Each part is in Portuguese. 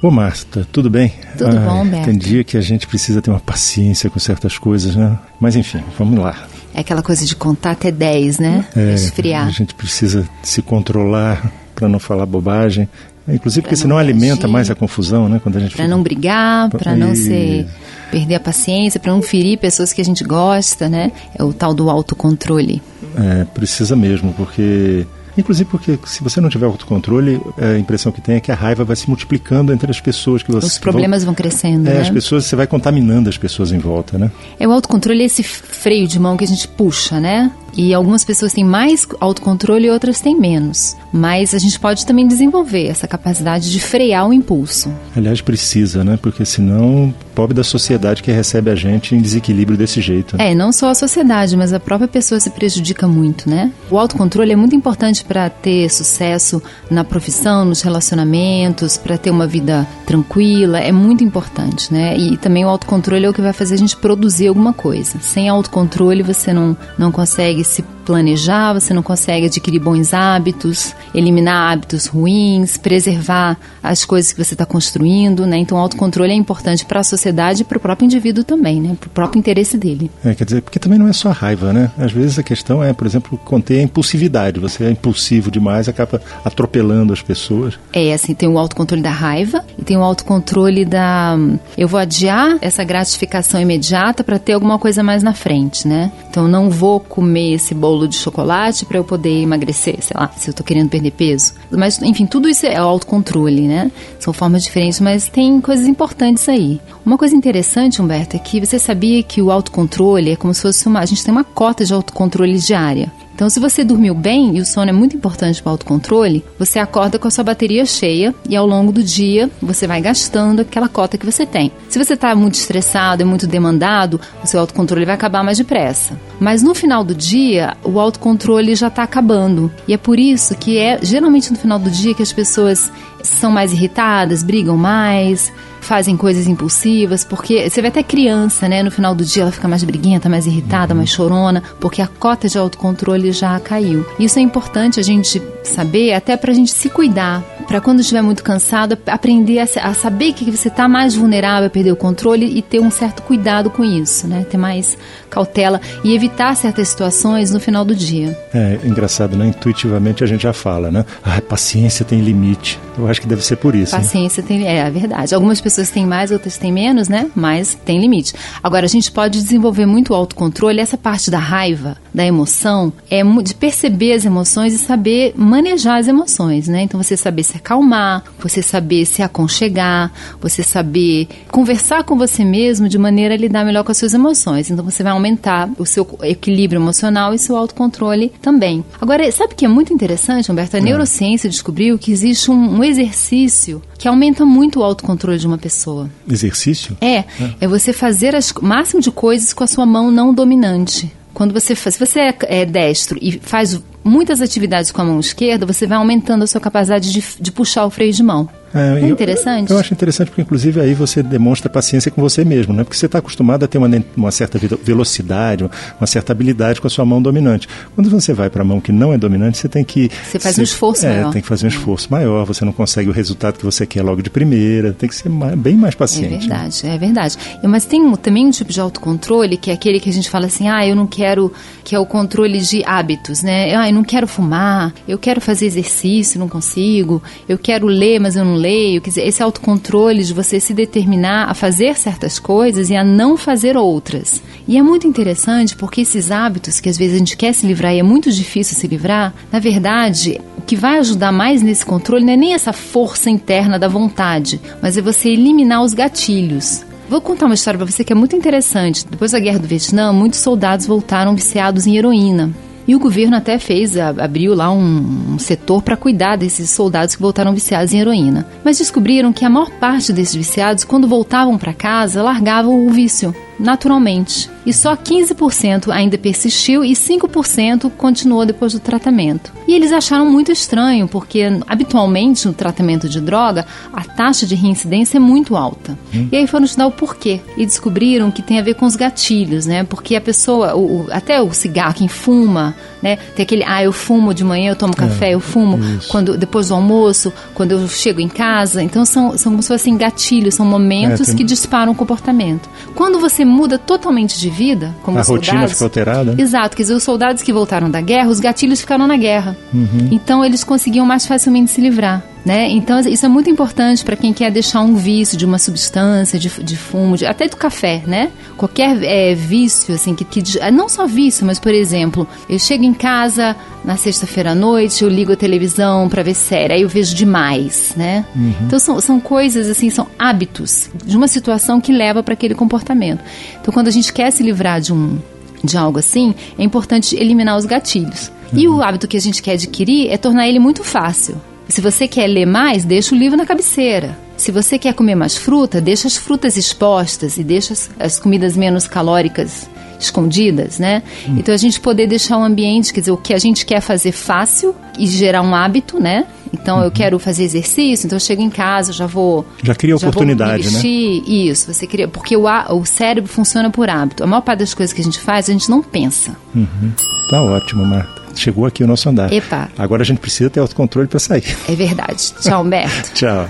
Ô Marta, tudo bem? Tudo ah, bom, Beto? Tem dia que a gente precisa ter uma paciência com certas coisas, né? Mas enfim, vamos lá. É aquela coisa de contar até 10, né? É, Esfriar. A gente precisa se controlar para não falar bobagem. Inclusive pra porque senão alimenta mais a confusão, né? Quando a gente para não brigar, para não ser perder a paciência, para não ferir pessoas que a gente gosta, né? É o tal do autocontrole. É, precisa mesmo, porque Inclusive porque se você não tiver autocontrole, a impressão que tem é que a raiva vai se multiplicando entre as pessoas que você Os problemas vão, vão crescendo, é, né? as pessoas você vai contaminando as pessoas em volta, né? É o autocontrole é esse freio de mão que a gente puxa, né? E algumas pessoas têm mais autocontrole e outras têm menos. Mas a gente pode também desenvolver essa capacidade de frear o impulso. Aliás, precisa, né? Porque senão, pobre da sociedade que recebe a gente em desequilíbrio desse jeito. É, não só a sociedade, mas a própria pessoa se prejudica muito, né? O autocontrole é muito importante para ter sucesso na profissão, nos relacionamentos, para ter uma vida tranquila, é muito importante, né? E também o autocontrole é o que vai fazer a gente produzir alguma coisa. Sem autocontrole, você não, não consegue consegue se planejar, você não consegue adquirir bons hábitos, eliminar hábitos ruins, preservar as coisas que você está construindo, né? Então, o autocontrole é importante para a sociedade e para o próprio indivíduo também, né? Para o próprio interesse dele. É, quer dizer, porque também não é só raiva, né? Às vezes a questão é, por exemplo, conter a impulsividade. Você é impulsivo demais, acaba atropelando as pessoas. É, assim, tem o autocontrole da raiva e tem o autocontrole da... Eu vou adiar essa gratificação imediata para ter alguma coisa mais na frente, né? Então, não vou comer esse bolo bolo de chocolate para eu poder emagrecer, sei lá, se eu tô querendo perder peso. Mas, enfim, tudo isso é autocontrole, né? São formas diferentes, mas tem coisas importantes aí. Uma coisa interessante, Humberto, é que você sabia que o autocontrole é como se fosse uma. A gente tem uma cota de autocontrole diária. Então, se você dormiu bem, e o sono é muito importante para o autocontrole, você acorda com a sua bateria cheia e ao longo do dia você vai gastando aquela cota que você tem. Se você está muito estressado, é muito demandado, o seu autocontrole vai acabar mais depressa. Mas no final do dia, o autocontrole já está acabando. E é por isso que é geralmente no final do dia que as pessoas são mais irritadas, brigam mais, fazem coisas impulsivas, porque você vê até criança, né? No final do dia ela fica mais briguenta, mais irritada, mais chorona, porque a cota de autocontrole já caiu. Isso é importante a gente saber, até pra gente se cuidar, para quando estiver muito cansado, aprender a, a saber que você está mais vulnerável a perder o controle e ter um certo cuidado com isso, né? Ter mais cautela e evitar certas situações no final do dia. É engraçado, né? Intuitivamente a gente já fala, né? Ah, paciência tem limite. Eu acho que deve ser por isso. Paciência tem, é, é verdade. Algumas pessoas têm mais, outras têm menos, né? Mas tem limite. Agora a gente pode desenvolver muito autocontrole. Essa parte da raiva, da emoção, é de perceber as emoções e saber manejar as emoções, né? Então você saber se acalmar, você saber se aconchegar, você saber conversar com você mesmo de maneira a lidar melhor com as suas emoções. Então você vai aumentar o seu equilíbrio emocional e seu autocontrole também. Agora, sabe o que é muito interessante, Humberto? A é. neurociência descobriu que existe um, um exercício que aumenta muito o autocontrole de uma pessoa. Exercício? É, é, é você fazer o máximo de coisas com a sua mão não dominante. Quando você faz, se você é, é destro e faz muitas atividades com a mão esquerda, você vai aumentando a sua capacidade de, de puxar o freio de mão. É, é interessante? Eu, eu, acho interessante porque, inclusive, aí você demonstra paciência com você mesmo, né? Porque você está acostumado a ter uma, uma certa velocidade, uma certa habilidade com a sua mão dominante. Quando você vai para a mão que não é dominante, você tem que... Você faz um esforço é, maior. tem que fazer um esforço maior, você não consegue o resultado que você quer logo de primeira, tem que ser mais, bem mais paciente. É verdade, né? é verdade. Mas tem também um tipo de autocontrole que é aquele que a gente fala assim, ah, eu não quero, que é o controle de hábitos, né? Ah, eu não quero fumar, eu quero fazer exercício, não consigo, eu quero ler, mas eu não leio. Quer dizer, esse autocontrole de você se determinar a fazer certas coisas e a não fazer outras. E é muito interessante porque esses hábitos que às vezes a gente quer se livrar e é muito difícil se livrar, na verdade, o que vai ajudar mais nesse controle não é nem essa força interna da vontade, mas é você eliminar os gatilhos. Vou contar uma história para você que é muito interessante. Depois da guerra do Vietnã, muitos soldados voltaram viciados em heroína. E o governo até fez, abriu lá um, um setor para cuidar desses soldados que voltaram viciados em heroína. Mas descobriram que a maior parte desses viciados, quando voltavam para casa, largavam o vício naturalmente. E só 15% ainda persistiu e 5% continuou depois do tratamento. E eles acharam muito estranho, porque habitualmente no tratamento de droga a taxa de reincidência é muito alta. Hum. E aí foram estudar o porquê e descobriram que tem a ver com os gatilhos, né? Porque a pessoa, o, o, até o cigarro, quem fuma, né? Tem aquele, ah, eu fumo de manhã, eu tomo é, café, eu fumo quando depois do almoço, quando eu chego em casa. Então são, são como se fossem gatilhos, são momentos é, tem... que disparam o comportamento. Quando você muda totalmente de vida, como a os soldados, rotina ficou alterada. Né? Exato, quer dizer, os soldados que voltaram da guerra, os gatilhos ficaram na guerra. Uhum. Então eles conseguiam mais facilmente se livrar. Né? Então, isso é muito importante para quem quer deixar um vício de uma substância, de, de fumo, de, até do café, né? Qualquer é, vício, assim, que, que, não só vício, mas, por exemplo, eu chego em casa na sexta-feira à noite, eu ligo a televisão para ver série, aí eu vejo demais, né? Uhum. Então, são, são coisas, assim, são hábitos de uma situação que leva para aquele comportamento. Então, quando a gente quer se livrar de um de algo assim, é importante eliminar os gatilhos. Uhum. E o hábito que a gente quer adquirir é tornar ele muito fácil. Se você quer ler mais, deixa o livro na cabeceira. Se você quer comer mais fruta, deixa as frutas expostas e deixa as, as comidas menos calóricas escondidas, né? Hum. Então a gente poder deixar o ambiente, quer dizer, o que a gente quer fazer fácil e gerar um hábito, né? Então uhum. eu quero fazer exercício, então eu chego em casa, já vou. Já cria já oportunidade, vou né? Isso, você cria. Porque o, o cérebro funciona por hábito. A maior parte das coisas que a gente faz, a gente não pensa. Uhum. Tá ótimo, Marta chegou aqui o nosso andar. Epa. Agora a gente precisa ter autocontrole para sair. É verdade. Tchau, Humberto. Tchau.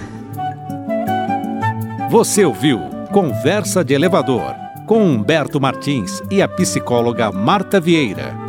Você ouviu Conversa de Elevador com Humberto Martins e a psicóloga Marta Vieira.